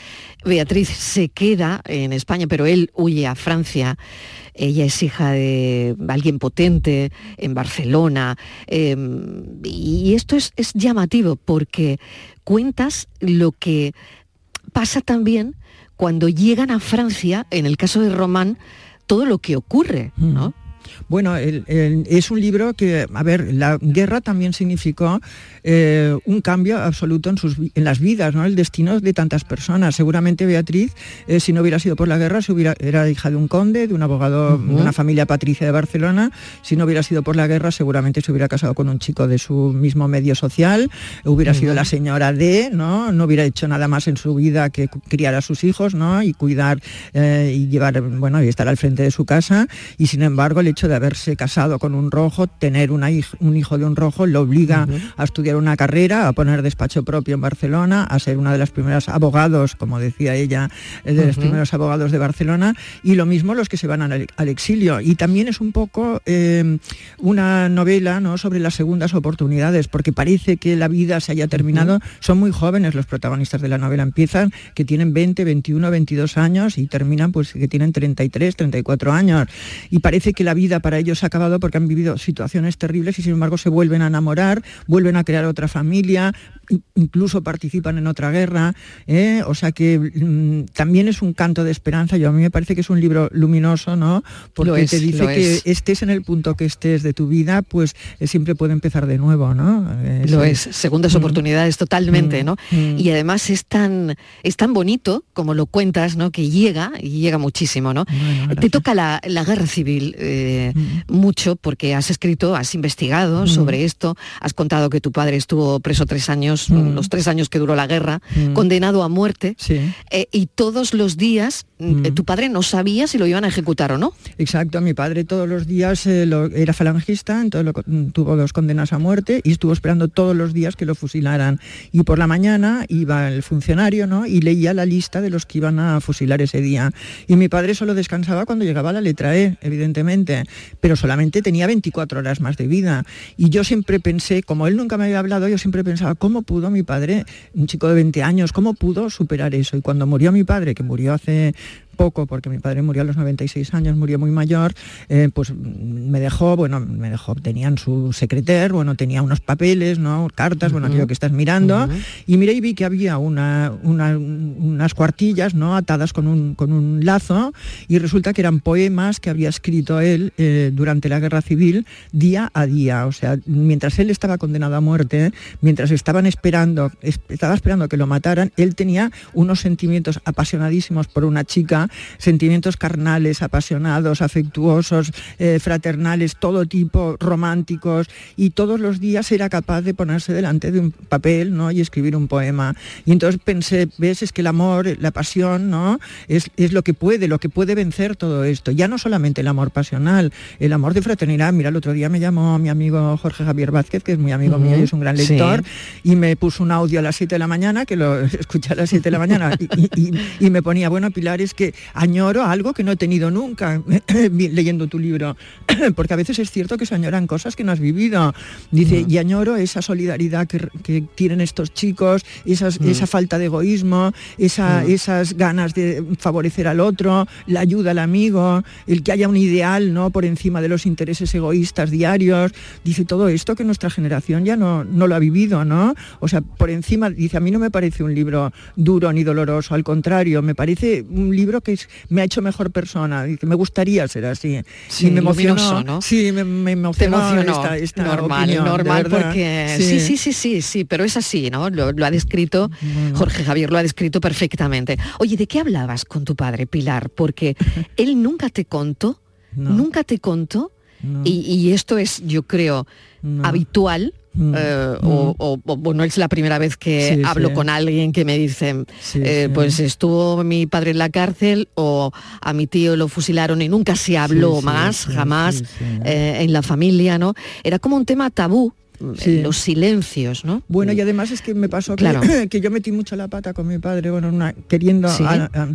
Beatriz se queda en España, pero él huye a Francia. Ella es hija de alguien potente en Barcelona. eh, y esto es, es llamativo porque cuentas lo que pasa también cuando llegan a Francia, en el caso de Román, todo lo que ocurre, ¿no? Bueno, el- el- es un libro que, a ver, la guerra también significó eh, un cambio absoluto en, sus, en las vidas, ¿no? El destino de tantas personas. Seguramente Beatriz, eh, si no hubiera sido por la guerra, hubiera, era hija de un conde, de un abogado, de una familia patricia de Barcelona. Si no hubiera sido por la guerra, seguramente se hubiera casado con un chico de su mismo medio social, hubiera sido la señora de, ¿no? No hubiera hecho nada más en su vida que criar a sus hijos, ¿no? Y cuidar eh, y llevar, bueno, y estar al frente de su casa. Y sin embargo, el hecho de haberse casado con un rojo, tener una hij- un hijo de un rojo, lo obliga a estudiar una carrera, a poner despacho propio en Barcelona, a ser una de las primeras abogados, como decía ella, eh, de los primeros abogados de Barcelona. Y lo mismo los que se van al, al exilio. Y también es un poco eh, una novela ¿no? sobre las segundas oportunidades, porque parece que la vida se haya terminado. Son muy jóvenes los protagonistas de la novela. Empiezan que tienen 20, 21, 22 años y terminan pues que tienen 33, 34 años. Y parece que la vida para ellos ha acabado porque han vivido situaciones terribles y sin embargo se vuelven a enamorar, vuelven a crear otra familia, incluso participan en otra guerra. ¿eh? O sea que mm, también es un canto de esperanza. Yo a mí me parece que es un libro luminoso, ¿no? Porque es, te dice que es. estés en el punto que estés de tu vida, pues eh, siempre puede empezar de nuevo, ¿no? Eh, Lo es, segundas oportunidades totalmente, Mm, ¿no? mm. Y además es tan, es tan bonito, como lo cuentas, ¿no? Que llega, y llega muchísimo, ¿no? Te toca la, la guerra civil eh, mucho porque has escrito, has investigado Mm. sobre esto, has contado que tu padre estuvo preso tres años, Mm. los tres años que duró la guerra, Mm. condenado a muerte, Sí. eh, y todos los días Mm. eh, tu padre no sabía si lo iban a ejecutar o no. Exacto, mi padre todos los días eh, lo- era falangista, entonces lo tuvo dos condenas a muerte y estuvo esperando todos los días que lo fusilaran. Y por la mañana iba el funcionario ¿no? y leía la lista de los que iban a fusilar ese día. Y mi padre solo descansaba cuando llegaba la letra E, evidentemente, pero solamente tenía 24 horas más de vida. Y yo siempre pensé, como él nunca me había hablado, yo siempre pensaba, ¿cómo pudo mi padre, un chico de 20 años, cómo pudo superar eso? Y cuando murió mi padre, que murió hace poco, porque mi padre murió a los 96 años, murió muy mayor, eh, pues mm, me dejó, bueno, me dejó, tenían su secreter, bueno, tenía unos papeles, ¿no? Cartas, bueno, aquello que estás mirando, y miré y vi que había una, una- unas cuartillas, ¿no? Atadas con un, con un lazo, y resulta que eran poemas que había escrito él eh, durante la guerra civil día a día, o sea, mientras él estaba condenado a muerte, mientras estaban esperando, es- estaba esperando que lo mataran, él tenía unos sentimientos apasionadísimos por una chica, sentimientos carnales, apasionados, afectuosos, eh, fraternales, todo tipo, románticos, y todos los días era capaz de ponerse delante de un papel ¿no? y escribir un poema. Y entonces pensé, ves, es que el amor, la pasión, ¿no? Es, es lo que puede, lo que puede vencer todo esto. Ya no solamente el amor pasional, el amor de fraternidad. Mira, el otro día me llamó mi amigo Jorge Javier Vázquez, que es muy amigo mío y es un gran Sí. lector, y me puso un audio a las 7 de la mañana, que lo [LAUGHS] escuché a las 7 de la mañana, y- y me ponía, bueno, Pilar, es que añoro algo que no he tenido nunca [CLEARS THROAT] leyendo tu libro, [CLEARS THROAT] porque a veces es cierto que se añoran cosas que no has vivido. Dice, y añoro esa solidaridad que, que tienen estos chicos, esas- Mm. esa falta de egoísmo, esa- Mm. esas ganas de favorecer al otro, la ayuda al amigo, el que haya un ideal ¿no? por encima de los intereses egoístas diarios. Dice todo esto que nuestra generación ya no, no lo ha vivido, ¿no? O sea, por encima, dice, a mí no me parece un libro duro ni doloroso, al contrario, me parece un libro que me ha hecho mejor persona, dice, me gustaría ser así. Sí, y me emocionó, ¿no? sí, me, me Te emocionó, esta, esta normal, opinión, normal, porque sí. sí, sí, sí, sí, pero es así, ¿no? Lo, lo ha descrito, Jorge Javier lo ha descrito perfectamente. Oye, ¿de qué hablabas con tu padre, Pilar? Porque [LAUGHS] él nunca te contó, nunca te contó, y, y esto es, yo creo, habitual. Eh, o, o- o, bueno, es la primera vez que Sí, hablo sí. con alguien que me dicen, Sí, eh, pues estuvo mi padre en la cárcel o a mi tío lo fusilaron y nunca se habló más, jamás eh, en la familia, ¿no? Era como un tema tabú Sí. los silencios, ¿no? Bueno, y además es que me pasó que, Claro. [COUGHS] que yo metí mucho la pata con mi padre, bueno, una- queriendo Sí. a- a-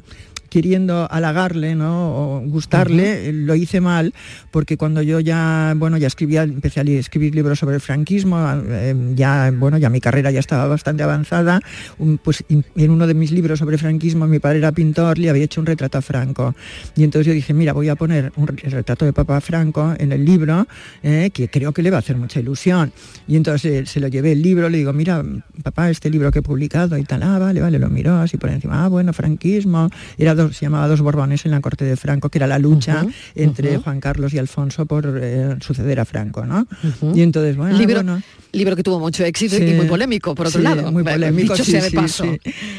queriendo halagarle, ¿no? O gustarle, eh, lo hice mal, porque cuando yo ya, bueno, ya escribía, empecé a escribir libros sobre el franquismo, eh, ya, bueno, ya mi carrera ya estaba bastante avanzada, un- pues in- en uno de mis libros sobre franquismo, mi padre era pintor, le había hecho un retrato a Franco. Y entonces yo dije, mira, voy a poner un retrato de papá Franco en el libro, eh, que creo que le va a hacer mucha ilusión. Y entonces eh, se lo llevé el libro, le digo, mira, papá, este libro que he publicado y tal, ah, vale, vale, lo miró así por encima, ah, bueno, franquismo, era dos, se llamaba Dos Borbones en la corte de Franco, que era la lucha entre. Juan Carlos y Alfonso por eh, suceder a Franco, ¿no? Y entonces, bueno, libro, bueno, libro que tuvo mucho éxito Sí. y muy polémico, por otro Sí, lado. muy polémico dicho sí, sea de sí, paso.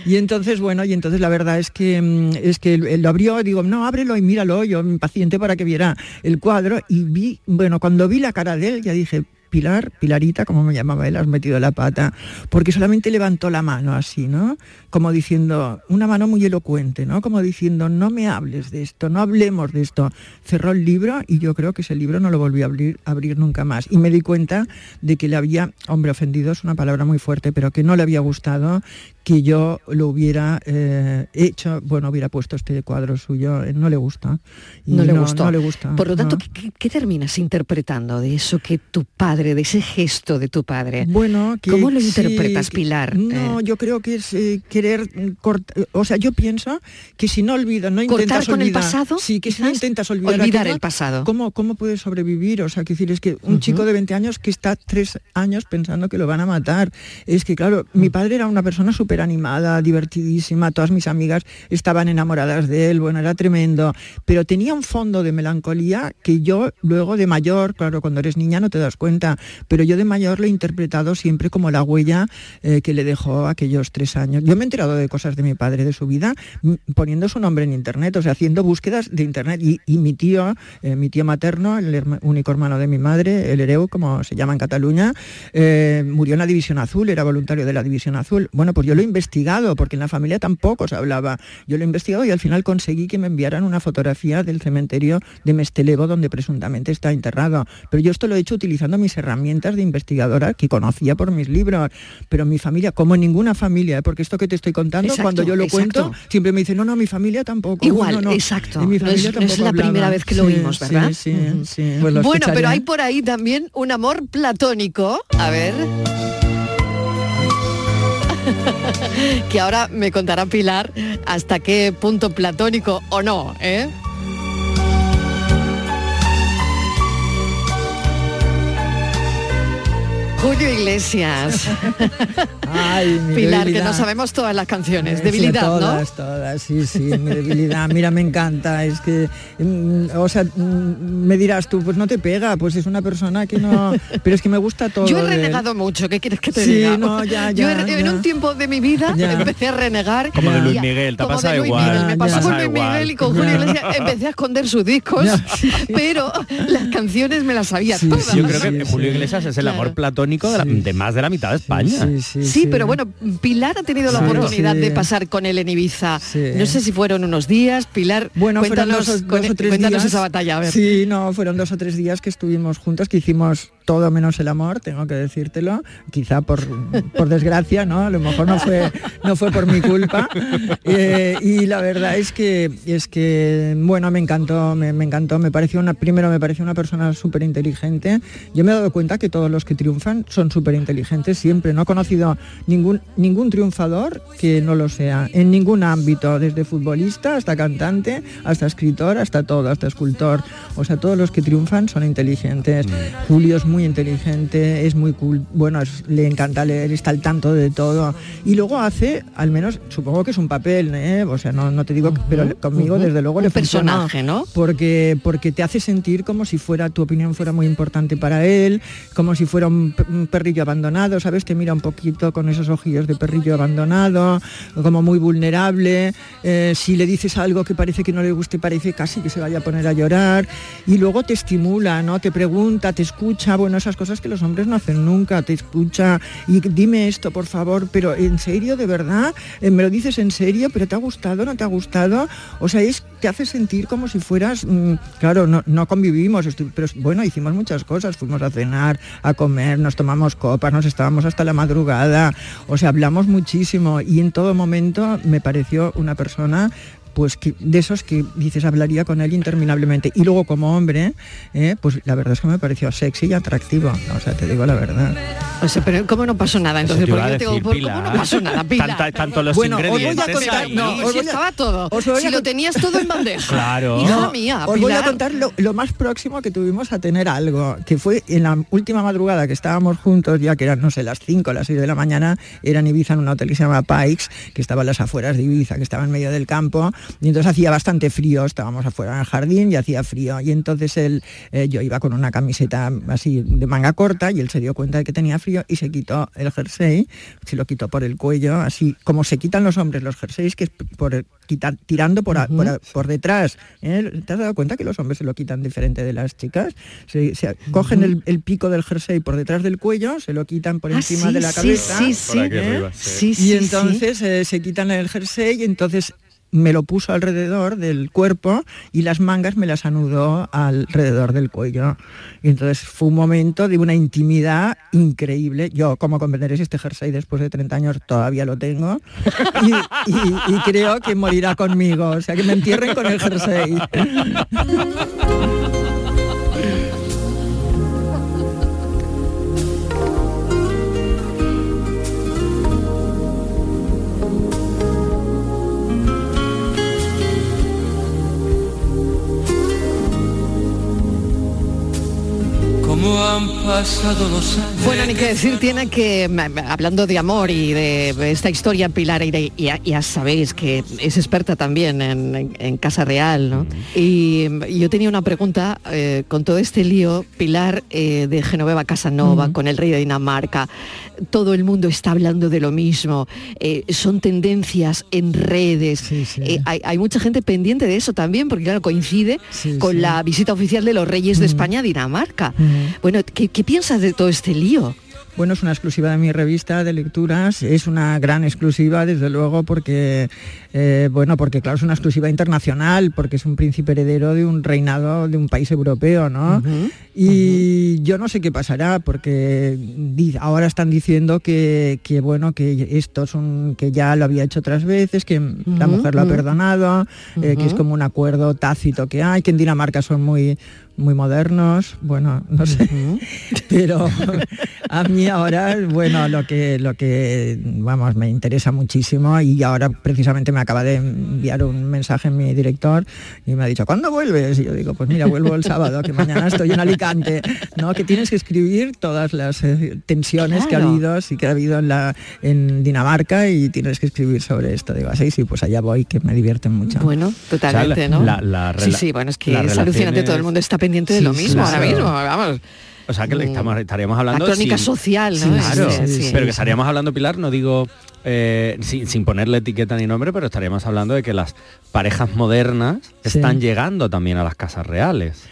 y entonces bueno y entonces la verdad es que mm, es que lo abrió digo no ábrelo y míralo yo impaciente para que viera el cuadro y vi bueno cuando vi la cara de él ya dije Pilar, Pilarita, como me llamaba él, has metido la pata, porque solamente levantó la mano así, ¿no? Como diciendo, una mano muy elocuente, ¿no? Como diciendo, no me hables de esto, no hablemos de esto. Cerró el libro y yo creo que ese libro no lo volví a abrir, abrir nunca más. Y me di cuenta de que le había, hombre, ofendido es una palabra muy fuerte, pero que no le había gustado que yo lo hubiera eh, hecho, bueno, hubiera puesto este cuadro suyo, eh, no le gusta. No le gustó. No le gusta. Por lo tanto, no. ¿qué, terminas interpretando de eso que tu padre, de ese gesto de tu padre? Bueno, que- ¿cómo lo interpretas, Pilar? No, Eh, yo creo que es eh, querer cortar, o sea, yo pienso que si no olvidas, no ¿Cortar intentas con el olvidar, pasado, sí, que si no intentas olvidar, Olvidar aquello, el pasado. ¿cómo, cómo puedes sobrevivir? O sea, que decir, es que un chico de 20 años que está tres años pensando que lo van a matar. Es que, claro, mi padre era una persona súper animada, divertidísima, todas mis amigas estaban enamoradas de él, bueno, era tremendo, pero tenía un fondo de melancolía que yo luego de mayor, claro, cuando eres niña no te das cuenta, pero yo de mayor lo he interpretado siempre como la huella eh, que le dejó aquellos tres años. Yo me he enterado de cosas de mi padre, de su vida, m- poniendo su nombre en internet, o sea, haciendo búsquedas de internet. Y, mi tío, eh, mi tío materno, el único hermano de mi madre, el Hereu, como se llama en Cataluña, eh, murió en la División Azul, era voluntario de la División Azul. Bueno, pues yo lo he investigado, porque en la familia tampoco se hablaba. Yo lo he investigado y al final conseguí que me enviaran una fotografía del cementerio de Mestelevo, donde presuntamente está enterrado. Pero yo esto lo he hecho utilizando mis herramientas de investigadora que conocía por mis libros. Pero mi familia, como ninguna familia, ¿eh? porque esto que te estoy contando, Exacto, cuando yo lo exacto. cuento, siempre me dicen, no, no, mi familia tampoco. Igual, no, no". exacto. Mi No es- familia no es tampoco la primera vez que lo Sí, oímos, sí, ¿verdad? Sí, sí. Pues lo bueno, pero hay por ahí también un amor platónico. A ver. Que ahora me contará Pilar hasta qué punto platónico o no, ¿eh? Julio Iglesias. [LAUGHS] Ay, mi Pilar, que no sabemos todas las canciones. Debilidad, todas, todas, sí, sí, mi debilidad. Mira, me encanta, es que, mm, o sea, mm, me dirás tú, pues no te pega, pues es una persona que no, pero es que me gusta todo. ¿no? Yo he de renegado mucho, ¿qué quieres que te Sí, diga? no, ya, Yo ya, en un tiempo de mi vida Ya. empecé a renegar. Como de Luis Miguel, te Luis igual. Miguel, me Ya, pasó ya. con Pasa Luis igual. Miguel y con Julio Iglesias empecé a esconder sus discos, pero las canciones me las sabía Sí, todas. sí, Yo creo que Sí, Julio. Iglesias es el Claro. amor platónico de, la- de más de la mitad de España. Sí, sí, Sí, pero bueno, Pilar ha tenido la oportunidad sí. de pasar con él en Ibiza. Sí. No sé si fueron unos días, Pilar. Bueno, fueron cuéntanos, dos, o- con- dos o tres cuéntanos días. esa batalla, a ver. Sí, no, fueron dos o tres días que estuvimos juntos, que hicimos todo menos el amor, tengo que decírtelo, quizá por, por desgracia, ¿no? A lo mejor no fue, no fue por mi culpa. Eh, y la verdad es que, es que bueno, me encantó, me, me encantó, me pareció una, primero me pareció una persona súper inteligente. Yo me he dado cuenta que todos los que triunfan son súper inteligentes siempre. No he conocido ningún, ningún triunfador que no lo sea, en ningún ámbito, desde futbolista hasta cantante, hasta escritor, hasta todo, hasta escultor. O sea, todos los que triunfan son inteligentes. Julio es muy inteligente, es muy cool, bueno, es- le encanta leer, está al tanto de todo. Y luego hace, al menos, supongo que es un papel, ¿eh? o sea, no, no te digo, que- pero conmigo ujú. desde luego Un le funciona, personaje, ¿no? Porque, porque te hace sentir como si fuera, tu opinión fuera muy importante para él, como si fuera un perrillo abandonado, ¿sabes? Te mira un poquito con esos ojillos de perrillo abandonado, como muy vulnerable. eh, si le dices algo que parece que no le guste, parece casi que se vaya a poner a llorar. Y luego te estimula, ¿no? Te pregunta, te escucha, bueno, esas cosas que los hombres no hacen nunca, te escucha y dime esto, por favor, pero en serio, de verdad, Eh, me lo dices en serio, pero te ha gustado, no te ha gustado, o sea, es te hace sentir como si fueras, mm, claro, no, no convivimos, pero bueno, hicimos muchas cosas, fuimos a cenar, a comer, nos tomamos copas, nos estábamos hasta la madrugada, o sea, hablamos muchísimo y en todo momento me pareció una persona pues que, de esos que dices hablaría con él interminablemente y luego como hombre eh, pues la verdad es que me pareció sexy y atractivo o sea te digo la verdad O sea, pero ¿cómo no pasó nada? Entonces, te iba porque a yo tengo, decir, ¿por- ¿cómo no pasó nada, Pilar? Tanta- tanto los Bueno, os voy a ingredientes contar- ahí. no, os si voy a- estaba todo. os voy Si a lo cont- tenías todo en bandeja. [LAUGHS] Claro. Hija No, mía, os voy a contar lo, lo más próximo que tuvimos a tener algo, que fue en la última madrugada que estábamos juntos, ya que eran, no sé, las 5 o las 6 de la mañana, era en Ibiza en un hotel que se llama Pikes, que estaba en las afueras de Ibiza, que estaba en medio del campo, y entonces hacía bastante frío, estábamos afuera en el jardín y hacía frío, y entonces él, eh, yo iba con una camiseta así de manga corta, y él se dio cuenta de que tenía frío y se quitó el jersey, se lo quitó por el cuello, así como se quitan los hombres los jerseys, que es por quitar, tirando por, a- por, a- por detrás. ¿eh? ¿Te has dado cuenta que los hombres se lo quitan diferente de las chicas? Se, se cogen el, el pico del jersey por detrás del cuello, se lo quitan por Ah, encima sí, de la cabeza. sí, sí. ¿eh? arriba, sí. Sí, sí, y entonces eh, se quitan el jersey y entonces me lo puso alrededor del cuerpo y las mangas me las anudó alrededor del cuello. Y entonces fue un momento de una intimidad increíble. Yo, como comprenderéis, este jersey después de 30 años todavía lo tengo y, y- y creo que morirá conmigo. O sea, que me entierren con el jersey. [LAUGHS] Cómo han pasado los años. Bueno, ni que decir tiene que, hablando de amor y de esta historia, Pilar, y de- ya, ya sabéis que es experta también en, en- en Casa Real, ¿no? Y mm, yo tenía una pregunta eh, con todo este lío, Pilar, eh, de Genoveva Casanova, con el rey de Dinamarca. Todo el mundo está hablando de lo mismo. eh, son tendencias en redes. Eh, hay, hay mucha gente pendiente de eso también, porque claro, coincide con sí. la visita oficial de los reyes de España a Dinamarca. Bueno, ¿qué, qué piensas de todo este lío? Bueno, es una exclusiva de mi revista de lecturas, es una gran exclusiva, desde luego, porque, eh, bueno, porque claro, es una exclusiva internacional, porque es un príncipe heredero de un reinado de un país europeo, ¿no? Y yo no sé qué pasará, porque ahora están diciendo que, que, bueno, que esto es un, que ya lo había hecho otras veces, que la mujer lo ha perdonado, eh, que es como un acuerdo tácito que hay, que en Dinamarca son muy muy modernos, bueno, no sé, [LAUGHS] pero a mí ahora, bueno, lo que, lo que, vamos, me interesa muchísimo y ahora precisamente me acaba de enviar un mensaje mi director y me ha dicho, ¿cuándo vuelves? Y yo digo, pues mira, vuelvo el [LAUGHS] sábado, que mañana estoy en Alicante, ¿no? Que tienes que escribir todas las eh, tensiones que ha habido, sí que ha habido en, la, en Dinamarca y tienes que escribir sobre esto. Digo, así, sí, pues allá voy, que me divierten mucho. Bueno, totalmente, O sea, ¿no? la- la sí, sí, bueno, es que es alucinante, todo el mundo está pendiente de lo mismo claro. ahora mismo, vamos. O sea que le estamos, estaríamos hablando... La crónica sin- social, ¿no? Claro, Sí, sí, sí. pero que estaríamos hablando, Pilar, no digo eh, sin, sin ponerle etiqueta ni nombre, pero estaríamos hablando de que las parejas modernas están llegando también a las casas reales.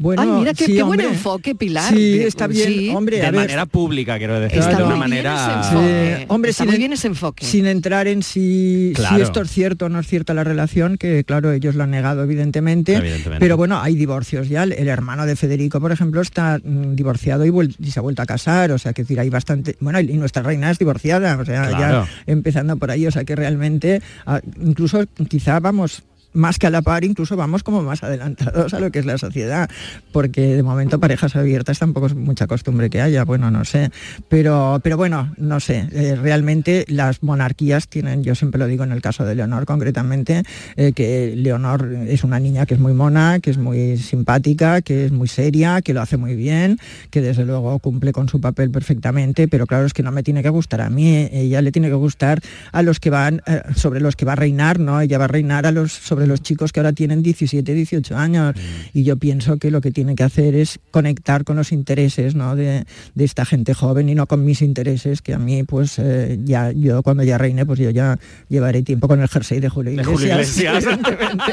Bueno, Ay, mira qué, sí, qué buen enfoque, Pilar. Sí, está bien, sí. hombre, de manera pública, quiero decir, Está de una muy bien manera... Sí, hombre, Está sin muy en- bien ese enfoque. Sin entrar en si, esto es cierto o no es cierta la relación, que claro, ellos lo han negado evidentemente, Evidentemente. pero bueno, hay divorcios ya. El, el hermano de Federico, por ejemplo, está mm, divorciado y, se ha vuelto a casar, o sea, que decir, hay bastante... Bueno, y nuestra reina es divorciada, o sea, Claro. ya empezando por ahí, o sea, que realmente, ah, incluso quizá vamos más que a la par, incluso vamos como más adelantados a lo que es la sociedad, porque de momento parejas abiertas tampoco es mucha costumbre que haya, bueno, no sé, pero, pero bueno, no sé, eh, realmente las monarquías tienen, yo siempre lo digo en el caso de Leonor concretamente, eh, que Leonor es una niña que es muy mona, que es muy simpática, que es muy seria, que lo hace muy bien, que desde luego cumple con su papel perfectamente, pero claro, es que no me tiene que gustar a mí, ella le tiene que gustar a los que van, eh, sobre los que va a reinar, ¿no? Ella va a reinar a los, sobre sobre los chicos que ahora tienen 17, 18 años. Y yo pienso que lo que tiene que hacer es conectar con los intereses ¿no? de, de esta gente joven y no con mis intereses, que a mí, pues eh, ya yo cuando ya reine, pues yo ya llevaré tiempo con el jersey de Julio De Iglesias, Julio Iglesias. [LAUGHS] evidentemente,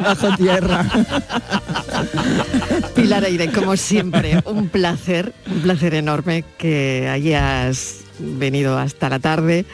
bajo tierra. Pilar Aire, como siempre, un placer, un placer enorme que hayas venido hasta la tarde.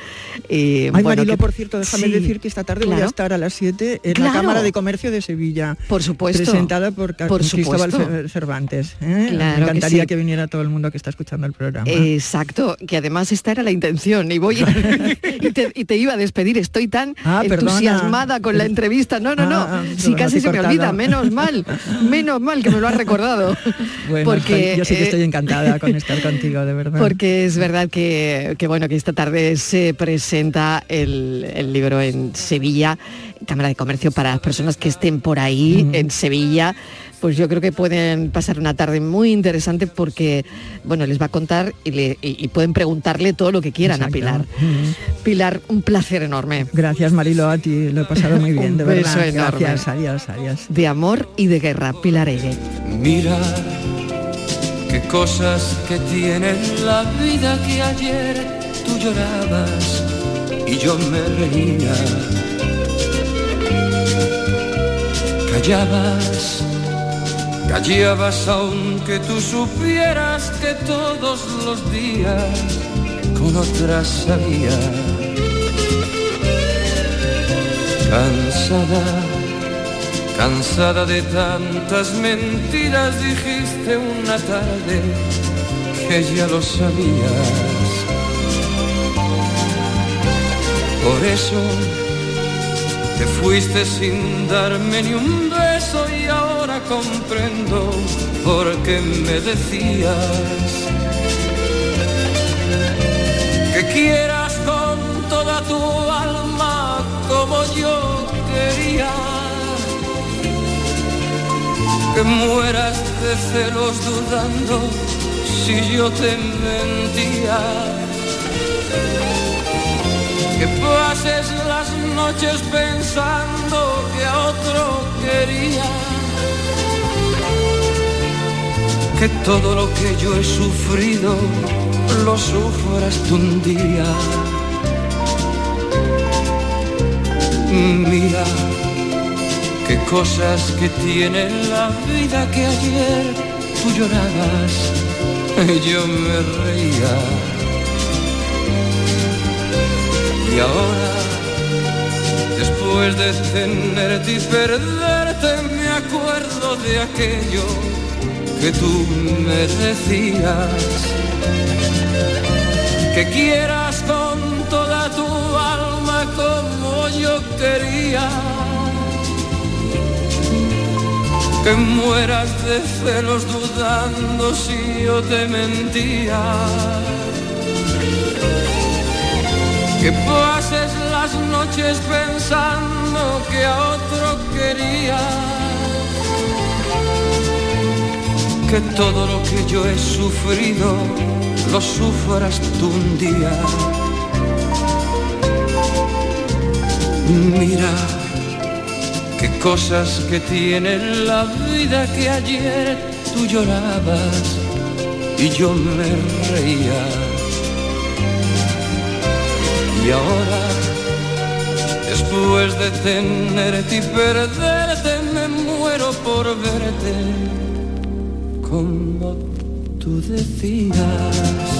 Y, Ay, bueno, Marilo, que- por cierto, déjame Sí, decir que esta tarde voy a estar a las 7 en Claro. la Cámara de Comercio de Sevilla. Por supuesto. Presentada por, Por Cristóbal supuesto. Cervantes. ¿eh? Claro Me que encantaría sí. que, viniera todo el mundo que está escuchando el programa. Exacto, que además esta era la intención y voy [LAUGHS] y, te, y te iba a despedir. Estoy tan Ah, perdona. entusiasmada con la entrevista. No, no, no. Ah, si perdona, casi se me olvida, menos mal, menos mal que me lo has recordado. [LAUGHS] Bueno, porque yo sí que eh, estoy encantada con estar contigo, de verdad. Porque es verdad que, que, bueno que esta tarde se presenta el, el libro en Sevilla, Cámara de Comercio para las personas que estén por ahí en Sevilla. Pues yo creo que pueden pasar una tarde muy interesante porque, bueno, les va a contar y, le- y- y pueden preguntarle todo lo que quieran Exacto. a Pilar. Mm. Pilar, un placer enorme. Gracias Marilo, a ti lo he pasado muy bien, Un de beso verdad. enorme. Gracias, adiós, adiós. De amor y de guerra, Pilar Eire. Mira qué cosas que tiene la vida que ayer tú llorabas y yo me reía. Callabas, callabas aunque tú supieras que todos los días con otras salía. Cansada Cansada de tantas mentiras dijiste una tarde que ya lo sabías. Por eso te fuiste sin darme ni un beso y ahora comprendo por qué me decías que mueras de celos dudando si yo te mentía. Que pases las noches pensando que a otro quería. Que todo lo que yo he sufrido lo sufras tú un día. Mira qué cosas que tiene la vida que ayer tú llorabas y [LAUGHS] yo me reía. Y ahora, después de tenerte y perderte, me acuerdo de aquello que tú me decías. Que quieras con toda tu alma como yo quería que mueras de celos dudando si yo te mentía. Que pases las noches pensando que a otro quería. Que todo lo que yo he sufrido lo sufras tú un día. Mira qué cosas que tiene la vida que ayer tú llorabas y yo me reía. Y ahora, después de tenerte y perderte, me muero por verte como tú decías.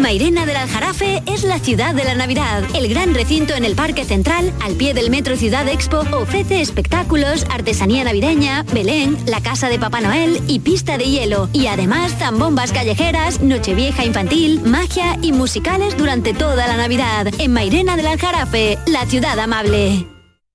Mairena del Aljarafe es la ciudad de la Navidad. El gran recinto en el Parque Central, al pie del Metro Ciudad Expo, ofrece espectáculos, artesanía navideña, Belén, la casa de Papá Noel y pista de hielo. Y además zambombas callejeras, nochevieja infantil, magia y musicales durante toda la Navidad. En Mairena del Aljarafe, la ciudad amable.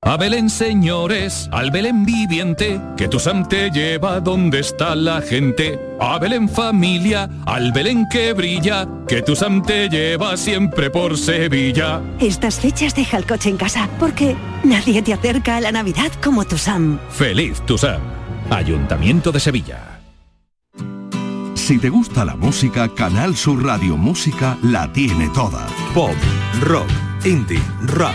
A Belén, señores, al Belén viviente, que tu Sam te lleva donde está la gente. A Belén familia, al Belén que brilla, que tu Sam te lleva siempre por Sevilla. Estas fechas deja el coche en casa, porque nadie te acerca a la Navidad como tu Sam. Feliz tu Sam. Ayuntamiento de Sevilla. Si te gusta la música, Canal Sur Radio Música la tiene toda. Pop, rock, indie, rap,